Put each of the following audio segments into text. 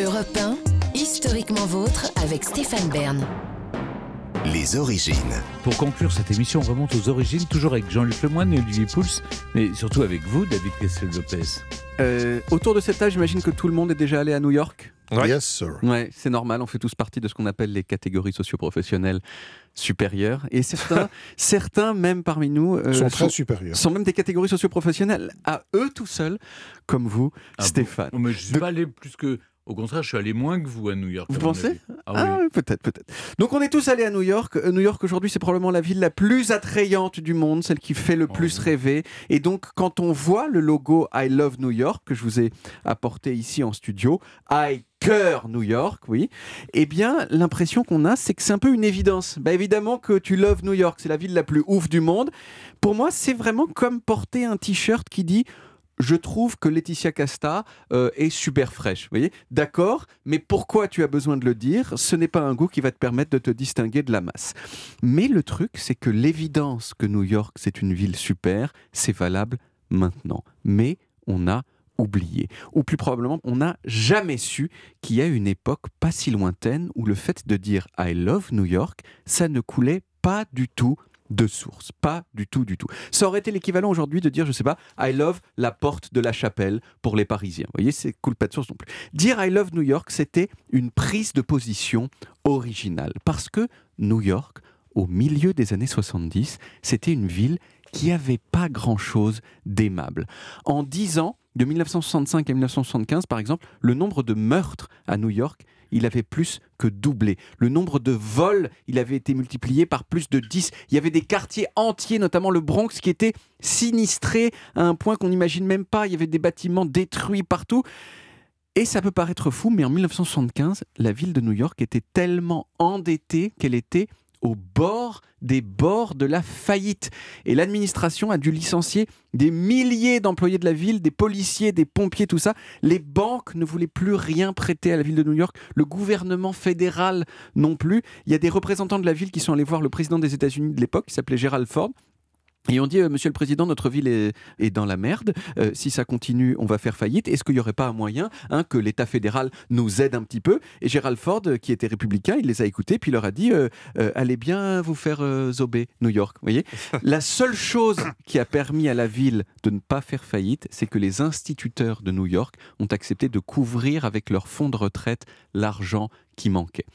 Europe 1, historiquement vôtre avec Stéphane Bern. Les origines. Pour conclure cette émission, on remonte aux origines, toujours avec Jean-Luc Lemoyne et Olivier Pouls, mais surtout avec vous, David Kessel-Lopez. Euh, autour de cette table, j'imagine que tout le monde est déjà allé à New York? Yes, sir. Ouais, c'est normal, on fait tous partie de ce qu'on appelle les catégories socioprofessionnelles supérieures. Et certains, certains même parmi nous, euh, sont très supérieurs. sont même des catégories socioprofessionnelles à eux tout seuls, comme vous, Ah Stéphane. bon mais je ne suis De- pas allé plus que. Au contraire, je suis allé moins que vous à New York. Vous pensez. Ah, Ah, oui. oui, peut-être, peut-être. Donc on est tous allés à New York. Euh, New York aujourd'hui, c'est probablement la ville la plus attrayante du monde, celle qui fait le Oh, plus oui. rêver. Et donc quand on voit le logo I Love New York que je vous ai apporté ici en studio, I cœur New York, oui. Eh bien, l'impression qu'on a, c'est que c'est un peu une évidence. Bah, évidemment que tu loves New York, c'est la ville la plus ouf du monde. Pour moi, c'est vraiment comme porter un t-shirt qui dit je trouve que Laetitia Casta euh, est super fraîche. D'accord, mais pourquoi tu as besoin de le dire? Ce n'est pas un goût qui va te permettre de te distinguer de la masse. Mais le truc, c'est que l'évidence que New York, c'est une ville super, c'est valable maintenant. Mais on a oublié. Ou plus probablement, on n'a jamais su qu'il y a une époque pas si lointaine où le fait de dire I love New York, ça ne coulait pas du tout de source. Pas du tout, du tout. Ça aurait été l'équivalent aujourd'hui de dire, je sais pas, I love la porte de la chapelle pour les Parisiens. Vous voyez, c'est coule pas de source non plus. Dire I love New York, c'était une prise de position originale. Parce que New York, au milieu des années 70, c'était une ville qui avait pas grand-chose d'aimable. En 10 ans, de 1965 à 1975 par exemple, le nombre de meurtres à New York, il avait plus que doublé. Le nombre de vols, il avait été multiplié par plus de 10. Il y avait des quartiers entiers, notamment le Bronx, qui étaient sinistrés à un point qu'on n'imagine même pas. Il y avait des bâtiments détruits partout. Et ça peut paraître fou, mais en 1975, la ville de New York était tellement endettée qu'elle était au bord des bords de la faillite. Et l'administration a dû licencier des milliers d'employés de la ville, des policiers, des pompiers, tout ça. Les banques ne voulaient plus rien prêter à la ville de New York. Le gouvernement fédéral non plus. Il y a des représentants de la ville qui sont allés voir le président des États-Unis de l'époque, qui s'appelait Gerald Ford. Et on dit, euh, Monsieur le Président, notre ville est, est dans la merde. Euh, si ça continue, on va faire faillite. Est-ce qu'il n'y aurait pas un moyen hein, que l'État fédéral nous aide un petit peu? Et Gerald Ford, euh, qui était républicain, il les a écoutés, puis il leur a dit, euh, allez bien vous faire zober New York. Vous voyez? La seule chose qui a permis à la ville de ne pas faire faillite, c'est que les instituteurs de New York ont accepté de couvrir avec leur fonds de retraite l'argent qui manquait.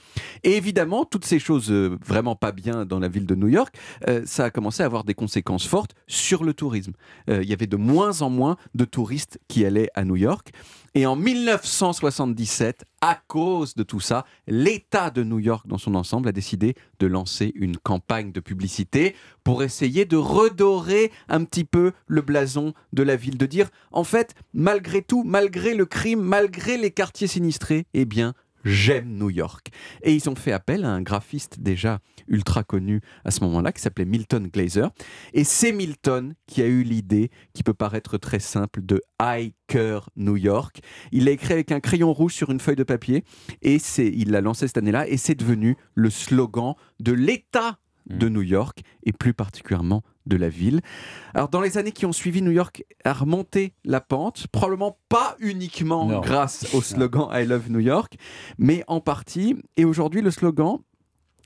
Et évidemment, toutes ces choses euh, vraiment pas bien dans la ville de New York, euh, ça a commencé à avoir des conséquences fortes sur le tourisme. Euh, il y avait de moins en moins de touristes qui allaient à New York. Et en 1977, à cause de tout ça, l'État de New York dans son ensemble a décidé de lancer une campagne de publicité pour essayer de redorer un petit peu le blason de la ville, de dire, en fait, malgré tout, malgré le crime, malgré les quartiers sinistrés, eh bien, J'aime New York. Et ils ont fait appel à un graphiste déjà ultra connu à ce moment-là, qui s'appelait Milton Glaser. Et c'est Milton qui a eu l'idée, qui peut paraître très simple, de I Cœur New York. Il l'a écrit avec un crayon rouge sur une feuille de papier, et il l'a lancé cette année-là, et c'est devenu le slogan de l'État de New York, et plus particulièrement de la ville. Alors dans les années qui ont suivi, New York a remonté la pente, probablement pas uniquement Non. grâce au slogan I Love New York, mais en partie. Et aujourd'hui, le slogan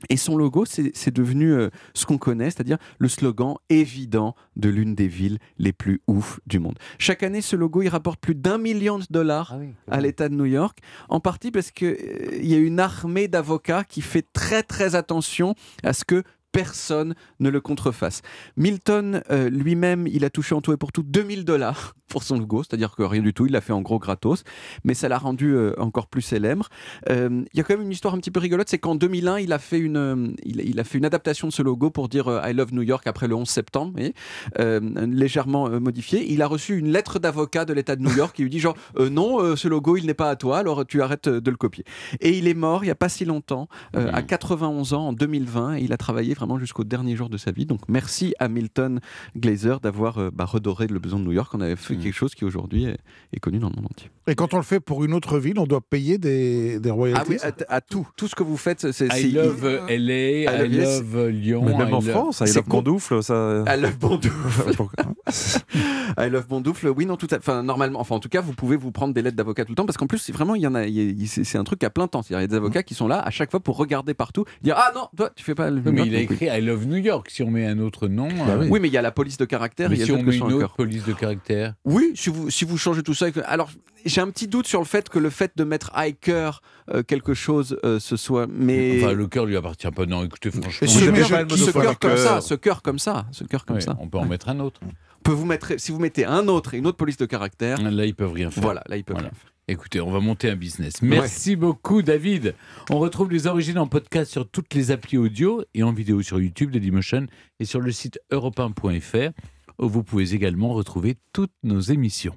et son logo, c'est devenu euh, ce qu'on connaît, c'est-à-dire le slogan évident de l'une des villes les plus ouf du monde. Chaque année, ce logo, il rapporte plus d'un million de dollars à l'État de New York, en partie parce qu'il y a une armée d'avocats qui fait très très attention à ce que personne ne le contrefasse. Milton euh, lui-même, il a touché en tout et pour tout 2000 dollars pour son logo, c'est-à-dire que rien du tout, il l'a fait en gros gratos, mais ça l'a rendu euh, encore plus célèbre. Euh, Il y a quand même une histoire un petit peu rigolote, c'est qu'en 2001, il a, fait une, il, il a fait une adaptation de ce logo pour dire I love New York après le 11 septembre, légèrement modifié. Il a reçu une lettre d'avocat de l'État de New York qui lui dit genre non, ce logo, il n'est pas à toi, alors tu arrêtes de le copier. Et il est mort il n'y a pas si longtemps, à 91 ans, en 2020, et il a travaillé vraiment jusqu'au dernier jour de sa vie. Donc merci à Milton Glaser d'avoir euh, bah, redoré le besoin de New York. On avait fait Mm. quelque chose qui aujourd'hui est, est connu dans le monde entier. Et quand on le fait pour une autre ville, on doit payer des, des Ah royalties oui, à, à tout, tout ce que vous faites, c'est I love LA, I love yes. love Lyon. Mais même I en love- France, I love Bondoufle, ça. I love Bondoufle. Pourquoi I love Bondoufle. Oui, non, tout à Enfin, normalement, enfin, en tout cas, vous pouvez vous prendre des lettres d'avocat tout le temps parce qu'en plus, vraiment, il y en a, c'est un truc à plein temps. C'est-à-dire, il y a des avocats qui sont là à chaque fois pour regarder partout, dire Ah non, toi, tu fais pas le. Mais il écrit I love New York. Si on met un autre nom. Bah euh, oui. Oui, mais il y a la police de caractère, Mais il y a si on met une autre cœur. police de caractère. Oui, si vous, si vous changez tout ça. Alors, j'ai un petit doute sur le fait que le fait de mettre hiker euh, quelque chose, euh, ce soit. Mais. Enfin, le cœur lui appartient pas. Non, écoutez, franchement. Ce je- cœur, je- ce cœur comme ça, cœur. ce cœur comme ça, ce cœur comme ça. On peut en mettre un autre. Peut vous mettre, si vous mettez un autre et une autre police de caractère, Là, ils peuvent rien faire. voilà, là ils peuvent Voilà. rien faire. Écoutez, on va monter un business. Merci beaucoup, David. On retrouve les origines en podcast sur toutes les applis audio et en vidéo sur YouTube, Dailymotion et sur le site europe1.fr où vous pouvez également retrouver toutes nos émissions.